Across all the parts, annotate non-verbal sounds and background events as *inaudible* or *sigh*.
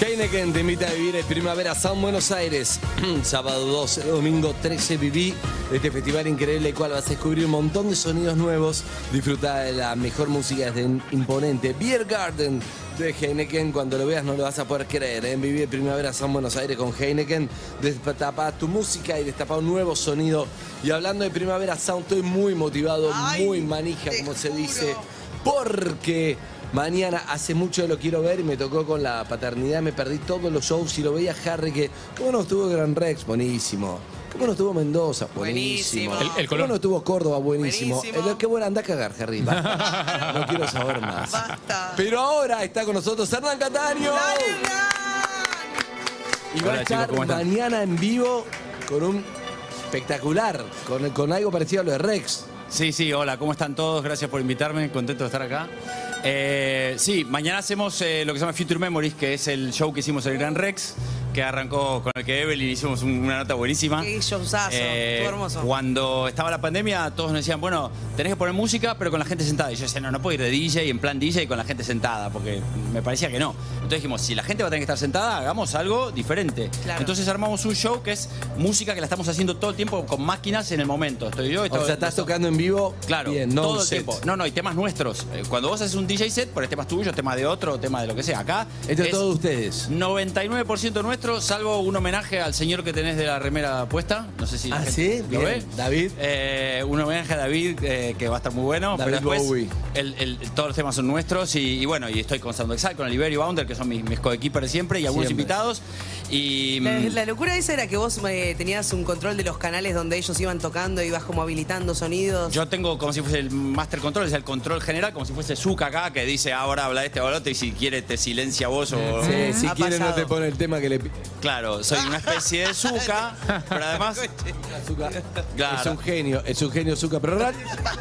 Heineken te invita a vivir el Primavera Sound Buenos Aires. *clears throat* Sábado 12, domingo 13 viví este festival increíble, el cual vas a descubrir un montón de sonidos nuevos. Disfruta de la mejor música desde un imponente Beer Garden de Heineken. Cuando lo veas no lo vas a poder creer. En Vivir el Primavera Sound Buenos Aires con Heineken. Destapa tu música y destapa un nuevo sonido. Y hablando de Primavera Sound, estoy muy motivado, Ay, muy manija, como se juro. dice. Porque mañana hace mucho que lo quiero ver y me tocó con la paternidad, me perdí todos los shows y lo veía Harry que. ¿Cómo no estuvo Gran Rex? Buenísimo. ¿Cómo no estuvo Mendoza? Buenísimo. Buenísimo. El- el ¿Cómo color. no estuvo Córdoba? Buenísimo. Buenísimo. El- qué buena anda a cagar, Harry. Basta. *laughs* No quiero saber más. Basta. Pero ahora está con nosotros Hernán Cataño. ¡Dale, Y va a estar mañana en vivo con un espectacular, con, con algo parecido a lo de Rex. Sí, sí, hola, ¿cómo están todos? Gracias por invitarme, contento de estar acá. Eh, sí, mañana hacemos eh, lo que se llama Future Memories, que es el show que hicimos en el Gran Rex, que arrancó con el que Evelyn hicimos un- una nota buenísima. Qué showzazo, estuvo hermoso. Cuando estaba la pandemia, todos nos decían, bueno, tenés que poner música, pero con la gente sentada. Y yo decía, no, no puedo ir de DJ en plan DJ con la gente sentada, porque me parecía que no. Entonces dijimos, si la gente va a tener que estar sentada, hagamos algo diferente. Claro. Entonces armamos un show que es música que la estamos haciendo todo el tiempo con máquinas en el momento. Estoy yo, O sea, estás tocando en vivo. Claro, bien, no todo un el set. tiempo. No, no, y temas nuestros. Eh, Cuando vos haces un DJ set, pones temas tuyos, temas de otro, tema de lo que sea. Acá Esto es es todo de ustedes. 99% nuestro, salvo un homenaje al señor que tenés de la remera puesta. No sé si Ah, ¿sí? lo Bien. ve. David. Eh, un homenaje a David eh, que va a estar muy bueno. David pero Bowie. el- el- todos los temas son nuestros y, y bueno, y estoy con Sound Exile, con Oliverio Bounder, que son mis, mis coequippers de siempre y algunos Siempre. invitados. Y La, mm, la locura esa era que vos eh, tenías un control de los canales donde ellos iban tocando, ibas como habilitando sonidos. Yo tengo como si fuese el master control, es el control general, como si fuese Zuka acá, que dice ahora habla este o el otro y si quiere te silencia vos o... Sí, si Ha quieren no pasado. te pone el tema que le pi- Claro, soy una especie de Zuka, *laughs* pero además... Claro. Es un genio, es un genio Zucca, pero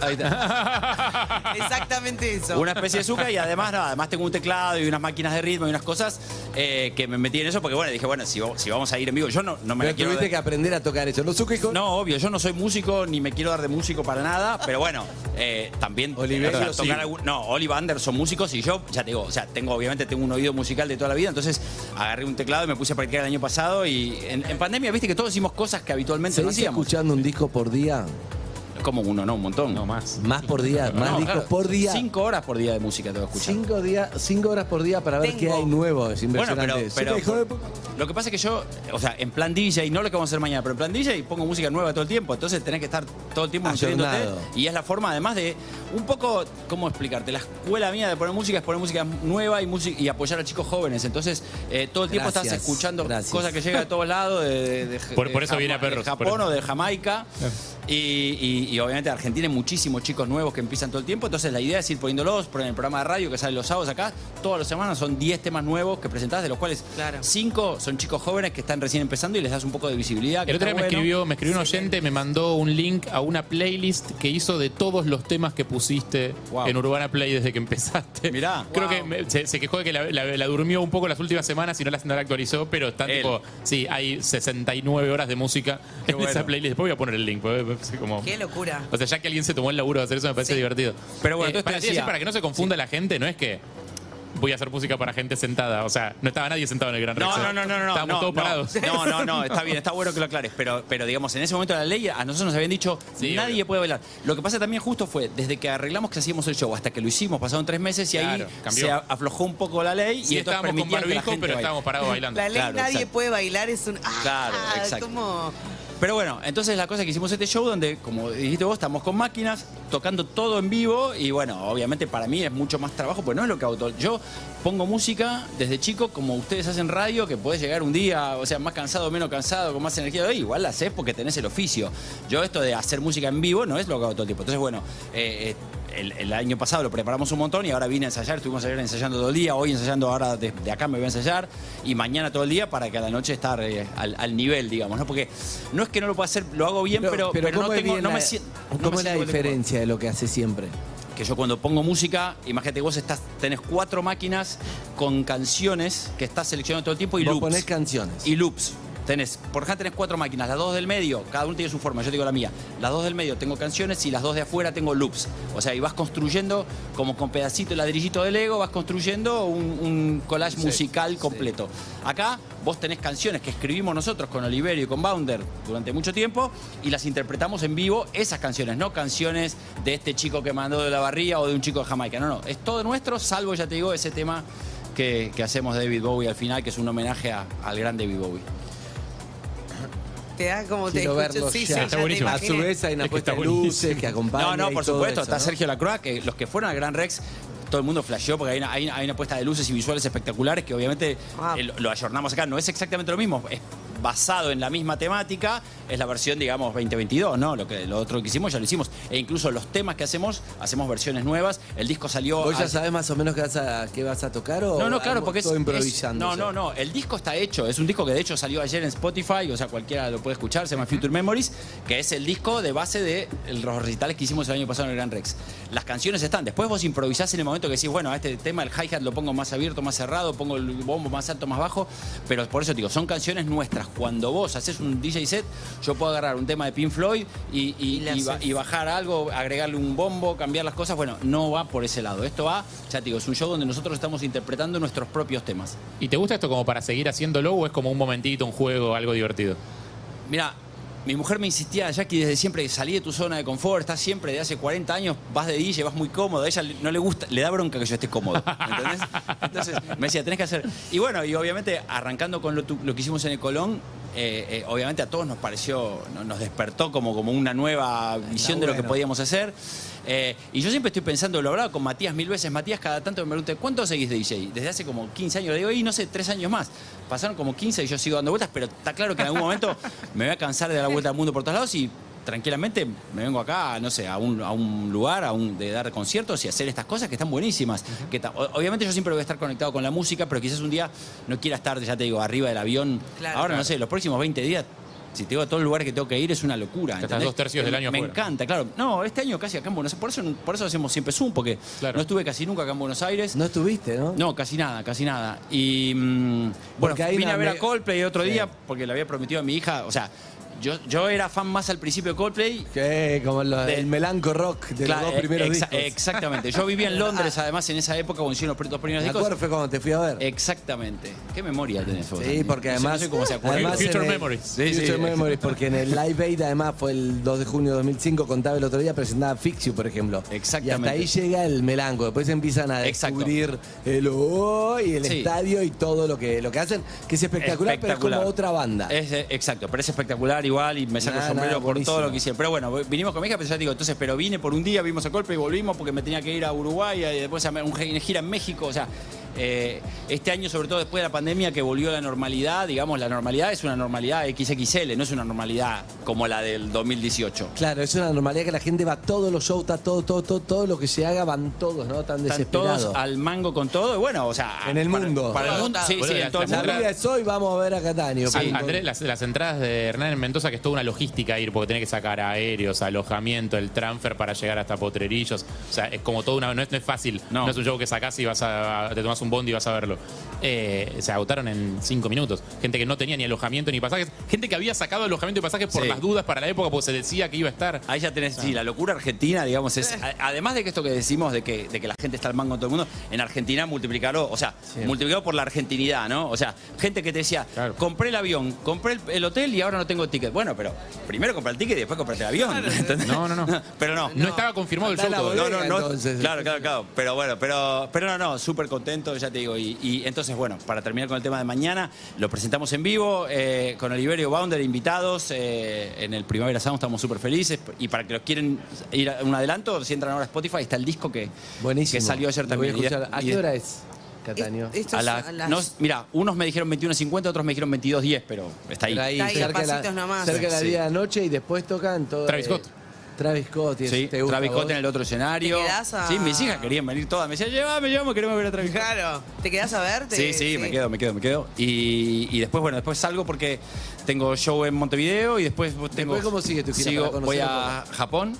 ahí está. *laughs* *laughs* Exactamente eso. Una especie de Zuka y además, nada, además tengo un teclado y unas máquinas de ritmo y unas cosas eh, que me metí en eso porque, bueno, dije, bueno, si, si vamos a ir en vivo, yo no, no me la quiero... tuviste de- que aprender a tocar eso. ¿No Zucca hijo? No, obvio, yo no soy músico ni me quiero dar de músico para nada, pero bueno, eh, también Oliverio, o sea, tocar sí. algún- no, Oliver Anderson son músicos y yo ya te digo, o sea, tengo obviamente tengo un oído musical de toda la vida, entonces agarré un teclado y me puse a practicar el año pasado y en, en pandemia viste que todos hicimos cosas que habitualmente no ¿Seguís hacíamos. escuchando un disco por día? Como uno, no, un montón. No más. Más por día, más No, discos claro, por día. Cinco horas por día de música tengo que escuchar. Cinco, días, cinco horas por día para ver Tengo. qué hay nuevo. Es Bueno, impresionante. pero, pero lo que pasa es que yo, o sea, en plan DJ, no lo que vamos a hacer mañana, pero en plan DJ pongo música nueva todo el tiempo, entonces tenés que estar todo el tiempo nutriéndote y es la forma además de un poco, ¿cómo explicarte? La escuela mía de poner música es poner música nueva y, música, y apoyar a chicos jóvenes, entonces eh, todo el tiempo Gracias, estás escuchando gracias. cosas que llegan de todos lados, de, de- de- Por- eso viene a Perros, por Japón eso. o de Jamaica y, y- y obviamente en Argentina hay muchísimos chicos nuevos que empiezan todo el tiempo, entonces la idea es ir poniéndolos, poner el programa de radio que sale los sábados acá, todas las semanas son 10 temas nuevos que presentás, de los cuales Claro. 5 son chicos jóvenes que están recién empezando y les das un poco de visibilidad. que El otro está día me escribió, me escribió un oyente, me mandó un link a una playlist que hizo de todos los temas que pusiste Wow. en Urbana Play desde que empezaste. Mirá. Creo Wow. que me- se, se quejó de que la, la- la durmió un poco las últimas semanas y no la, no la actualizó, pero están Él. tipo, sí, hay 69 horas de música Qué en bueno. esa playlist. Después voy a poner el link. *laughs* como- Qué locura. o sea, ya que alguien se tomó el laburo de hacer eso me parece Sí. divertido. Pero bueno, entonces para, te decir, decía- para que no se confunda la gente, no es que voy a hacer música para gente sentada. O sea, no estaba nadie sentado en el Gran No, Rex. no, no, no, no. Estábamos no, todos no. parados. No, no, no, *laughs* está bien, está bueno que lo aclares. Pero, pero digamos, en ese momento de la ley, a nosotros nos habían dicho, Sí, nadie obvio. puede bailar. Lo que pasa también justo fue, desde que arreglamos que hacíamos el show hasta que lo hicimos, pasaron tres meses y ahí cambió. se a- aflojó un poco la ley Sí, y entonces estábamos con permitían que la barbijo, gente pero baile. estábamos parados bailando. *laughs* La ley Claro, nadie exacto. puede bailar es un. ¡Ah! Claro, exacto. Como. Pero bueno, entonces la cosa que hicimos este show donde, como dijiste vos, estamos con máquinas, tocando todo en vivo y bueno, obviamente para mí es mucho más trabajo, pues no es lo que todo. Yo pongo música desde chico, como ustedes hacen radio, que podés llegar un día, o sea, más cansado, menos cansado, con más energía, igual la haces porque tenés el oficio. Yo esto de hacer música en vivo no es lo que hago todo el. Entonces, bueno, eh, eh, el, el año pasado lo preparamos un montón y ahora vine a ensayar, estuvimos ayer ensayando todo el día, hoy ensayando ahora de, de acá me voy a ensayar y mañana todo el día para que a la noche estar eh, al, al nivel, digamos, ¿no? Porque no es que no lo pueda hacer, lo hago bien, pero, pero, no ¿cómo es tengo, bien no la- me siento. ¿Cómo es la diferencia de lo que hace siempre? que yo cuando pongo música, imagínate vos estás, tenés cuatro máquinas con canciones que estás seleccionando todo el tiempo y Vos loops. ponés canciones. y loops. Tenés, por ejemplo, tenés cuatro máquinas, las dos del medio, cada uno tiene su forma, yo digo la mía. Las dos del medio tengo canciones y las dos de afuera tengo loops. O sea, y vas construyendo como con pedacito, ladrillito de Lego, vas construyendo un, un collage musical completo. Acá vos tenés canciones que escribimos nosotros con Oliverio y con Bounder durante mucho tiempo y las interpretamos en vivo, esas canciones, no canciones de este chico que mandó de la barría o de un chico de Jamaica. No, no, es todo nuestro, salvo, ya te digo, ese tema que, que hacemos de David Bowie al final, que es un homenaje a- al gran David Bowie. Te da como te escucho. Sí, ya. sí, Está ya te buenísimo. A imaginé. su vez hay una Es que puesta está de luces buenísimo. que acompaña. No, no, y por todo supuesto. eso, Está ¿no? Sergio Lacroix, que los que fueron al Gran Rex, todo el mundo flasheó porque hay una, hay, hay una puesta de luces y visuales espectaculares que obviamente Ah. eh, lo, lo ayornamos acá. No es exactamente lo mismo, es basado en la misma temática, es la versión, digamos, 2022, ¿no? Lo, que, lo otro que hicimos ya lo hicimos. E incluso los temas que hacemos, hacemos versiones nuevas. El disco salió... ¿Vos ya hace- sabés más o menos qué vas a, qué vas a tocar o no, no, claro, porque es. improvisando? no, no, no. El disco está hecho. Es un disco que de hecho salió ayer en Spotify, o sea, cualquiera lo puede escuchar. Se llama Future Memories, que es el disco de base de los recitales que hicimos el año pasado en el Gran Rex. Las canciones están. Después vos improvisás en el momento que decís, bueno, a este tema el hi-hat lo pongo más abierto, más cerrado, pongo el bombo más alto, más bajo. Pero por eso te digo, son canciones nuestras. Cuando vos haces un DJ set, yo puedo agarrar un tema de Pink Floyd y, y- Y le y ba- haces. y bajar algo, agregarle un bombo, cambiar las cosas. Bueno, no va por ese lado. Esto va, ya te digo, es un show donde nosotros estamos interpretando nuestros propios temas. ¿Y te gusta esto como para seguir haciéndolo o es como un momentito, un juego, algo divertido? Mira, mi mujer me insistía, Jackie, desde siempre, salí de tu zona de confort, estás siempre, de hace 40 años, vas de DJ, vas muy cómodo, a ella no le gusta, le da bronca que yo esté cómodo, ¿entendés? Entonces me decía, tenés que hacer... Y bueno, y obviamente arrancando con lo, lo que hicimos en el Colón, eh, eh, obviamente a todos nos pareció, no- nos despertó como, como una nueva visión de lo que podíamos hacer. Eh, y yo siempre estoy pensando, lo hablaba con Matías mil veces, Matías cada tanto me pregunta, ¿cuánto seguís de DJ? Desde hace como 15 años, le digo, y no sé, tres años más. Pasaron como 15 y yo sigo dando vueltas, pero está claro que en algún momento *laughs* me voy a cansar de dar la vuelta al mundo por todos lados y tranquilamente me vengo acá, no sé, a un, a un lugar a un, de dar conciertos y hacer estas cosas que están buenísimas. que obviamente yo siempre voy a estar conectado con la música, pero quizás un día no quiera estar, ya te digo, arriba del avión. Claro. Ahora no sé, los próximos 20 días, si te digo a todos los lugares que tengo que ir, es una locura. Estás ¿entendés? dos tercios del año Me afuera. encanta, claro. No, este año casi acá en Buenos Aires, por eso, por eso hacemos siempre Zoom, porque Claro. no estuve casi nunca acá en Buenos Aires. No estuviste, ¿no? No, casi nada, casi nada. Y mm, bueno, vine a ver me- a Coldplay otro Sí. día porque le había prometido a mi hija, o sea, yo, yo era fan más al principio de Coldplay. Que como lo- De- el melanco rock de Claro, los dos primeros exa- discos. Exactamente. Yo vivía en *laughs* Londres, además, en esa época cuando hicieron los dos primeros ¿Me discos. acuerdo? Fue cuando te fui a ver. Exactamente. ¿Qué memoria tenés vos? Sí, Andy? porque No sé- además. No sé cómo se acuerda. además Future en el- Memories. Sí, sí, Future sí. Memories, porque en el Live Aid además fue el 2 de junio de 2005, contaba el otro día, presentaba Fix You, por ejemplo. Exactamente. Y hasta ahí llega el melanco. Después empiezan a Exacto. descubrir el oh y el Sí. estadio y todo lo que, lo que hacen, que es espectacular, Espectacular. pero es como otra banda. Es, eh, exacto, pero es espectacular igual y me saco el sombrero por todo lo que hicieron. Pero bueno, vinimos con mi hija, pero ya digo, entonces, pero vine por un día, vimos a golpe y volvimos porque me tenía que ir a Uruguay y después a un gi- gira en México. O sea, eh, este año, sobre todo después de la pandemia, que volvió la normalidad, digamos, la normalidad es una normalidad XXL, no es una normalidad como la del 2018. Claro, es una normalidad que la gente va a todos los shows, está todo, todo, todo, todo lo que se haga, van todos, ¿no? Tan Están desesperados. todos al mango con todo, y bueno, o sea. En el para- mundo. Para el mundo, sí, sí, la- en todo el la La mundo. vida es hoy, vamos a ver a Catania. Sí. Andrés, las, las entradas de Hernán en Mendoza, que es toda una logística ir, porque tenés que sacar aéreos, alojamiento, el transfer para llegar hasta Potrerillos. O sea, es como toda una. No es, no es fácil. No. No. es un show que sacás y vas a, te tomás un bondi y vas a verlo. Eh, se agotaron en cinco minutos. Gente que no tenía ni alojamiento ni pasajes. Gente que había sacado alojamiento y pasajes por Sí. las dudas para la época, porque se decía que iba a estar. Ahí ya tenés, sí, la locura argentina, digamos, es. a- Además de que esto que decimos de que, de que la gente está al mango en todo el mundo, en Argentina multiplicarlo, o sea, multiplicado por la argentinidad, ¿no? O sea, gente que te decía, Claro. compré el avión, compré el, el hotel y ahora no tengo ticket. Bueno, pero primero compré el ticket y después compré el avión. No, no, no. *laughs* Pero no. No, estaba confirmado el show. No, no, no. entonces. Claro, claro, claro. Pero bueno, pero, pero no, no, súper contento, ya te digo. Y, y entonces, bueno, para terminar con el tema de mañana, lo presentamos en vivo eh, con Oliverio Bounder, invitados eh, en el Primavera Sound, estamos súper felices. Y para que los quieren ir a un adelanto, si entran ahora a Spotify, está el disco que, Buenísimo. que salió ayer Lo voy a también. Y de- escuchar. ¿A y qué hora es, Cataño? A es la- a las- no, mira, unos me dijeron 21.50, otros me dijeron 22.10, pero está ahí. Pero ahí, Está ahí, cerca, de la, nomás. cerca de la Sí. 10 de la noche y después tocan todo. Travis Scott. Travis Scott. y Sí, eso, ¿te gusta Travis a vos? Scott en el otro escenario. ¿Te quedás a- Sí, mis hijas querían venir todas. Me decían, llévame, llévame, queremos ver a Travis Scott. Claro. ¿Te quedás a ver? Sí, sí, me quedo, me quedo, me quedo. Y, y después, bueno, después salgo porque tengo show en Montevideo y después tengo. Después, ¿cómo sigue tu gira Sigo, para voy a Japón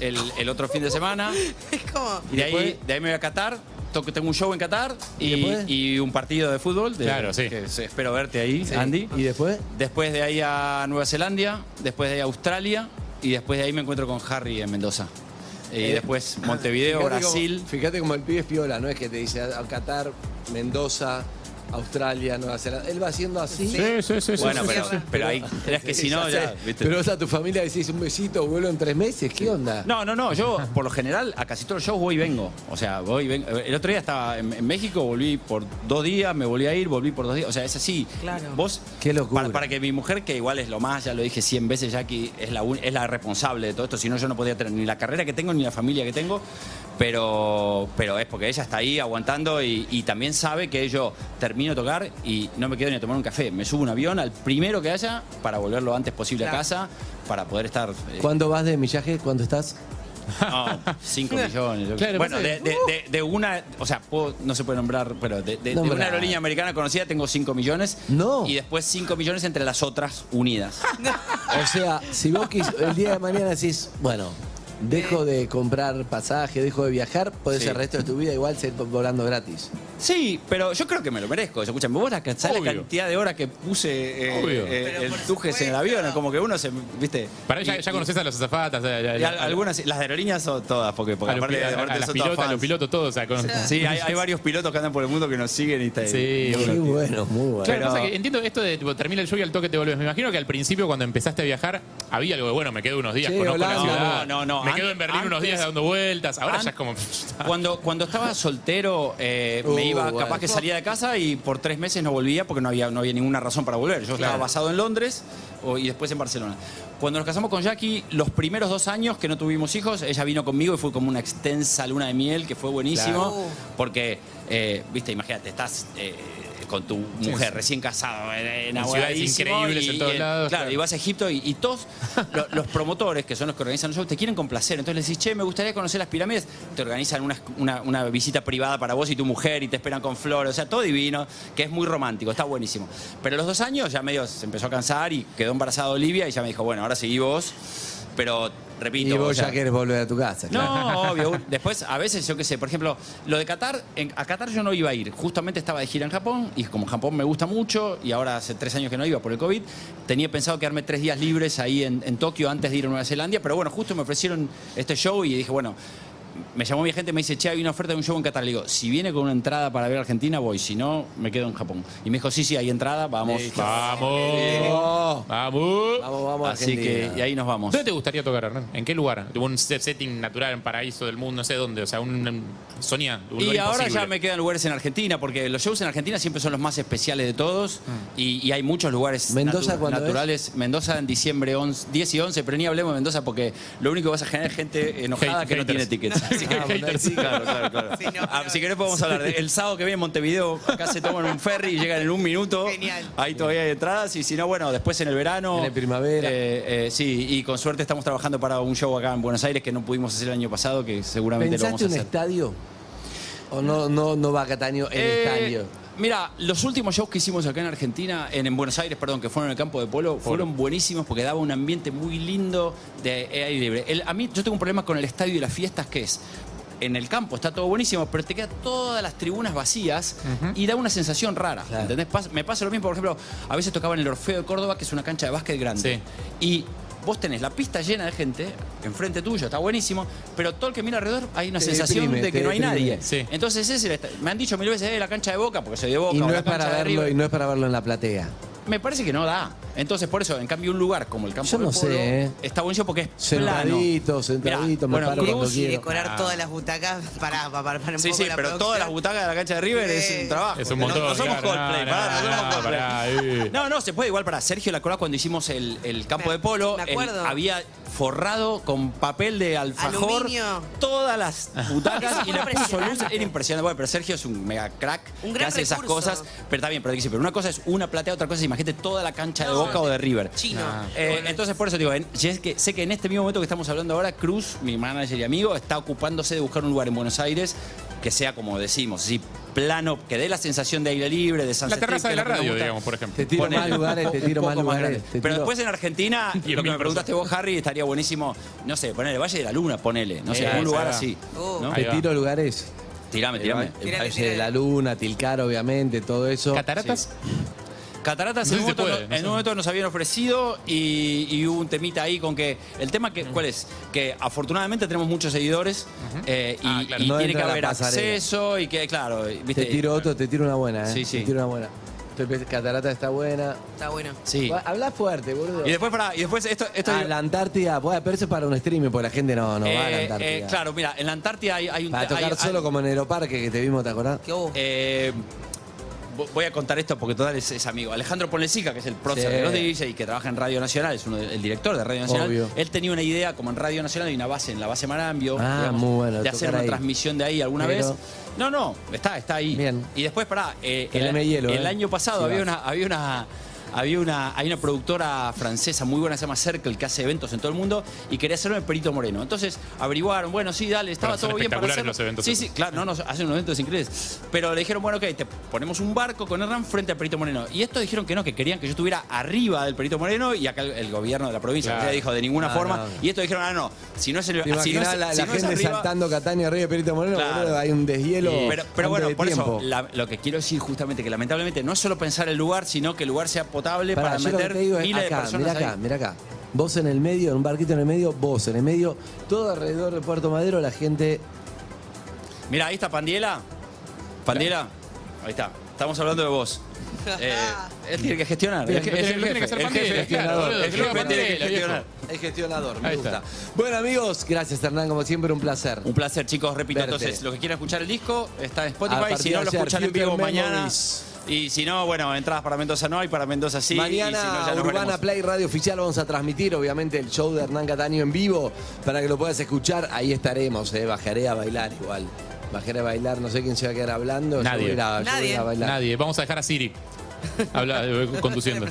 el, el otro fin de semana. *laughs* Es como. Y de ahí, Después- de ahí me voy a Qatar. toco- tengo un show en Qatar ¿Y y, después? y un partido de fútbol. de- Claro, sí. que espero verte ahí, Andy. ¿Y después? Después de ahí a Nueva Zelanda, después de ahí a Australia y después de ahí me encuentro con Harry en Mendoza. Y Eh, después Montevideo, Fíjate Brasil. Como, fíjate como el pibe es piola, no es que te dice a a Qatar, Mendoza, Australia, Nueva Zelanda. Él va haciendo así. Sí, sí, sí. sí, Bueno, sí, pero, sí, sí. pero ahí, es que *laughs* si no. Pero vos a tu familia decís un besito, vuelo en tres meses, ¿qué onda? No, no, no, yo por lo general a casi todos los shows voy y vengo. O sea, voy y vengo. El otro día estaba en, en México, volví por dos días, me volví a ir, volví por dos días. O sea, es así. Claro. Vos, Qué locura. Para, para que mi mujer, que igual es lo más, ya lo dije 100 veces, Jackie, es la, un- es la responsable de todo esto. Si no, yo no podría tener ni la carrera que tengo ni la familia que tengo. Pero, pero es porque ella está ahí aguantando y, y también sabe que yo termino de tocar y no me quedo ni a tomar un café. Me subo un avión al primero que haya para volver lo antes posible Claro. a casa para poder estar. eh, ¿Cuándo vas de millaje? ¿Cuándo estás? no, 5 millones. yo- Claro, bueno, de, que- de- de- de una, o sea, puedo- no se puede nombrar, pero de, de- de Nombra. una aerolínea americana conocida tengo 5 millones. No. Y después 5 millones entre las otras unidas. *laughs* O sea, si vos quis- el día de mañana decís, bueno, dejo de comprar pasaje, dejo de viajar, podés Sí. el resto de tu vida igual seguir volando gratis. Sí, pero yo creo que me lo merezco. Escuchame, vos la, ¿sabés la Obvio. cantidad de horas que puse eh, Obvio. eh, Pero el por tujes en el supuesto. avión? Como que uno se, viste. Para ya, conoces a los azafatas. ya- ya- y ya- al- algunas, las aerolíneas son todas, porque, porque a los, aparte, pi- a- aparte a las son todas pilotas, a los fans. pilotos, todos. O sea, con- Sí, hay, hay varios pilotos que andan por el mundo que nos siguen y está Sí, obvio. bueno, muy bueno. Claro, Pero- pasa que entiendo esto de tipo, termina el show y al toque te volvés. Me imagino que al principio, cuando empezaste a viajar, había algo de bueno, me quedo unos días, Sí, conozco la ciudad. No, no, no. Me quedo en Berlín unos antes- días dando vueltas. Ahora an- ya es como. *laughs* Cuando, cuando estaba soltero, eh, Uh, me iba, bueno. capaz que salía de casa y por tres meses no volvía porque no había, no había ninguna razón para volver. Yo estaba basado en Londres y después en Barcelona. Cuando nos casamos con Jackie, los primeros dos años que no tuvimos hijos, ella vino conmigo y fue como una extensa luna de miel que fue buenísimo. Claro. Porque, eh, viste, imagínate, estás eh, con tu mujer recién casado, enamoradísimo, increíbles en todos y, lados, Claro, claro. y vas a Egipto y, y todos *laughs* lo- los promotores, que son los que organizan los shows, te quieren complacer. Entonces les decís, che, me gustaría conocer las pirámides. Te organizan una, una- una visita privada para vos y tu mujer y te esperan con flores. O sea, todo divino, que es muy romántico, está buenísimo. Pero a los dos años ya medio se empezó a cansar y quedó embarazada Olivia y ya me dijo, bueno, ahora seguí vos. Pero, repito... Y vos ya querés volver a tu casa. claro. no, obvio. *laughs* Después, a veces, yo qué sé, por ejemplo, lo de Qatar, en- a Qatar yo no iba a ir. Justamente estaba de gira en Japón y como Japón me gusta mucho y ahora hace tres años que no iba por el COVID, tenía pensado quedarme tres días libres ahí en, en Tokio antes de ir a Nueva Zelanda. Pero bueno, justo me ofrecieron este show y dije, bueno. Me llamó mi gente y me dice, che, hay una oferta de un show en Qatar. Le digo, si viene con una entrada para ver Argentina, voy. Si no, me quedo en Japón. Y me dijo, sí, sí, hay entrada, vamos. ¡Vamos! Oh, ¡Vamos! vamos, vamos, Así que, y ahí nos vamos. ¿Dónde te gustaría tocar, Hernán? ¿En qué lugar? Tipo un set- setting natural, en paraíso del mundo, no sé dónde. O sea, un. un- Sonia, un Y ahora imposible. ya me quedan lugares en Argentina, porque los shows en Argentina siempre son los más especiales de todos y, y hay muchos lugares ¿Mendoza cuándo naturales. Mendoza en diciembre 11, 10 y 11, pero ni hablemos de Mendoza porque lo único que vas a generar es gente enojada Hate- que no tiene tickets. *laughs* Que- Ah, bueno, sí. claro, claro, claro. Sí, no, Ah, pero- si querés podemos hablar. de- el sábado que viene en Montevideo, acá se toman un ferry y llegan en un minuto. Genial. Ahí todavía hay entradas y si no, bueno, después en el verano. En la primavera. eh, eh, sí, y con suerte estamos trabajando para un show acá en Buenos Aires que no pudimos hacer el año pasado, que seguramente lo vamos ¿Pensaste a un hacer. estadio? ¿O no, no, no va a Cataño el Eh, estadio? Mira, los últimos shows que hicimos acá en Argentina, en, en Buenos Aires, perdón, que fueron en el campo de polo, fueron buenísimos porque daba un ambiente muy lindo de aire libre. El- a mí, yo tengo un problema con el estadio y las fiestas, que es en el campo está todo buenísimo, pero te quedan todas las tribunas vacías y da una sensación rara. Claro. ¿entendés? Pas- me pasa lo mismo, por ejemplo, a veces tocaba en el Orfeo de Córdoba, que es una cancha de básquet grande. Sí. Y vos tenés la pista llena de gente, enfrente tuyo, está buenísimo, pero todo el que mira alrededor hay una Te sensación deprime, de que no hay deprime. nadie. Sí. Entonces ese me han dicho mil veces, eh, la cancha de Boca, porque soy de Boca. Y o no, la es para verlo, y no es para verlo en la platea. Me parece que no da. Entonces, por eso, en cambio, un lugar como el campo Yo no Polo sé, ¿eh? está buenísimo porque es plano. Sentadito, sentadito, me Mirá, paro cuando Cruz- Y quiero. decorar Ah. todas las butacas para, *laughs* para, para, para un Sí, poco sí, la pero producción. todas las butacas de la cancha de River es Sí. un trabajo. Es un No- montón. No, somos claro, Coldplay, no, pará, no no, somos no, Coldplay. pará, eh. No, no, se puede igual para Sergio la cuando hicimos el, el campo Me- de polo. me él acuerdo. había forrado con papel de alfajor Aluminio. todas las *laughs* butacas y le puso luz. impresionante. Era impresionante. Bueno, pero Sergio es un mega crack Un que hace esas cosas. Pero está bien, pero, una cosa es una platea, otra cosa es imagínate toda la cancha de No, Boca o de River. Chino. Eh, entonces, por eso digo, en- si es que sé que en este mismo momento que estamos hablando ahora, Cruz, mi manager y amigo, está ocupándose de buscar un lugar en Buenos Aires que sea, como decimos, así, plano, que dé la sensación de aire libre, de La Sunset terraza Strip, de la radio, digamos, por ejemplo. Te tiro Ponele. más lugares, te tiro más lugares. te Pero después en Argentina, lo que me preguntaste vos, Harry, estaría buenísimo, no sé, ponele Valle de la Luna, ponele, no sé, Eh, un lugar así. Oh. ¿no? Te tiro lugares. Tirame, El tirame. El, Valle de la Luna, Tilcar, obviamente, todo eso. ¿Cataratas? Cataratas No en, un momento, puede, no- no en sé. un momento nos habían ofrecido y, y hubo un temita ahí con que el tema que cuál es que afortunadamente tenemos muchos seguidores eh, y, Ah, claro. y No tiene que haber acceso y que claro viste Te tiro otro, te tiro una buena, ¿eh? Sí, sí. Te tiro una buena. Catarata está buena. Está bueno. sí Habla fuerte, boludo. y después para y después esto esto Ah, la Antártida, bueno, pero eso es para un streaming, porque la gente no, no va a la eh, Antártida. eh, claro mira en la Antártida hay, hay un Para tocar hay- solo hay- como en Aeroparque que te vimos, ¿te acordás? ¿Qué hubo? Eh, voy a contar esto porque total es, es amigo. Alejandro Ponlesica, que es el prócer Sí. de los DJs y que trabaja en Radio Nacional, es uno de- el director de Radio Nacional. Obvio. Él tenía una idea, como en Radio Nacional hay una base, en la base Marambio, Ah, muy bueno, de hacer una ahí. transmisión de ahí alguna Pero- vez. No, no, está, está ahí. Bien. Y después, pará, eh, el, Teneme hielo, el eh. año pasado Sí, había vas. una, había una. Había una, hay una productora francesa muy buena, se llama Circle, que hace eventos en todo el mundo y quería hacerlo en Perito Moreno. Entonces averiguaron, bueno, sí, dale, estaba todo bien para hacerlo. los eventos Sí, sí, claro, no, no, hacen unos eventos increíbles. Pero le dijeron, bueno, ok, te ponemos un barco con Hernán frente al Perito Moreno. Y estos dijeron que no, que querían que yo estuviera arriba del Perito Moreno y acá el, el gobierno de la provincia Claro. dijo de ninguna No, forma. no. Y estos dijeron, ah, no, si no es el ¿Te si no es- la, si la no es gente arriba- saltando Catania arriba de Perito Moreno? Claro. hay un deshielo. pero, pero bueno, de por tiempo. eso la- lo que quiero decir justamente que lamentablemente no es solo pensar el lugar, sino que el lugar sea potable para que meter te digo es miles de acá, personas mira acá, ahí. mira acá. Vos en el medio, en un barquito en el medio, vos en el medio, todo alrededor de Puerto Madero, la gente. Mira, ahí está Pandiela. Pandiela, ahí está. Estamos hablando de vos. *laughs* Eh, él tiene que gestionar. Es, el jefe, el jefe, boludo, el jefe tiene que gestionar. El gestionador, me gusta. Bueno, amigos, gracias Hernán, como siempre, un placer. Un placer, chicos. Repito, Verte. entonces, los que quieran escuchar el disco está en Spotify. Si de no, lo escuchan en vivo mañana. Memories. Y si no, bueno, entradas para Mendoza no hay, para Mendoza sí. y si Mañana no, ya nos Urbana veremos. Play Radio Oficial vamos a transmitir, obviamente, el show de Hernán Cataño en vivo para que lo puedas escuchar. Ahí estaremos, eh. bajaré a bailar igual. Bajaré a bailar, no sé quién se va a quedar hablando. yo Nadie. voy a ir a- yo voy a ir a Nadie. bailar. Nadie. Vamos a dejar a Siri. Habla, eh, *laughs* conduciendo.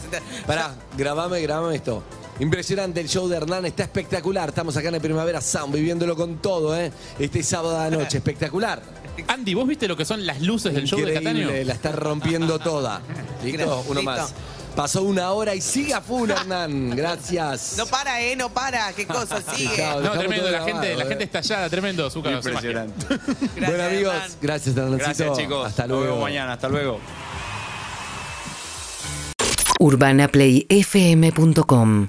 Pará, grabame, grabame esto. Impresionante el show de Hernán, está espectacular. Estamos acá en el Primavera Sound, viviéndolo con todo, ¿eh? Este sábado de la noche, *laughs* espectacular. Andy, ¿vos viste lo que son las luces del show de Cataño? Increíble, la está rompiendo toda. *laughs* ¿Listo? Uno Listo. más. Pasó una hora y sigue a full, *laughs* Hernán. Gracias. No para, ¿eh? No para. ¿Qué cosa *laughs* sigue? chao. No, Dejamos tremendo, todo la gente, la eh. gente estallada, tremendo, Zucca. Impresionante. Gracias, bueno, amigos, Hernán. gracias, Hernancito. Gracias, chicos. Hasta Nos luego. vemos mañana. Hasta luego. urbanaplayfm.com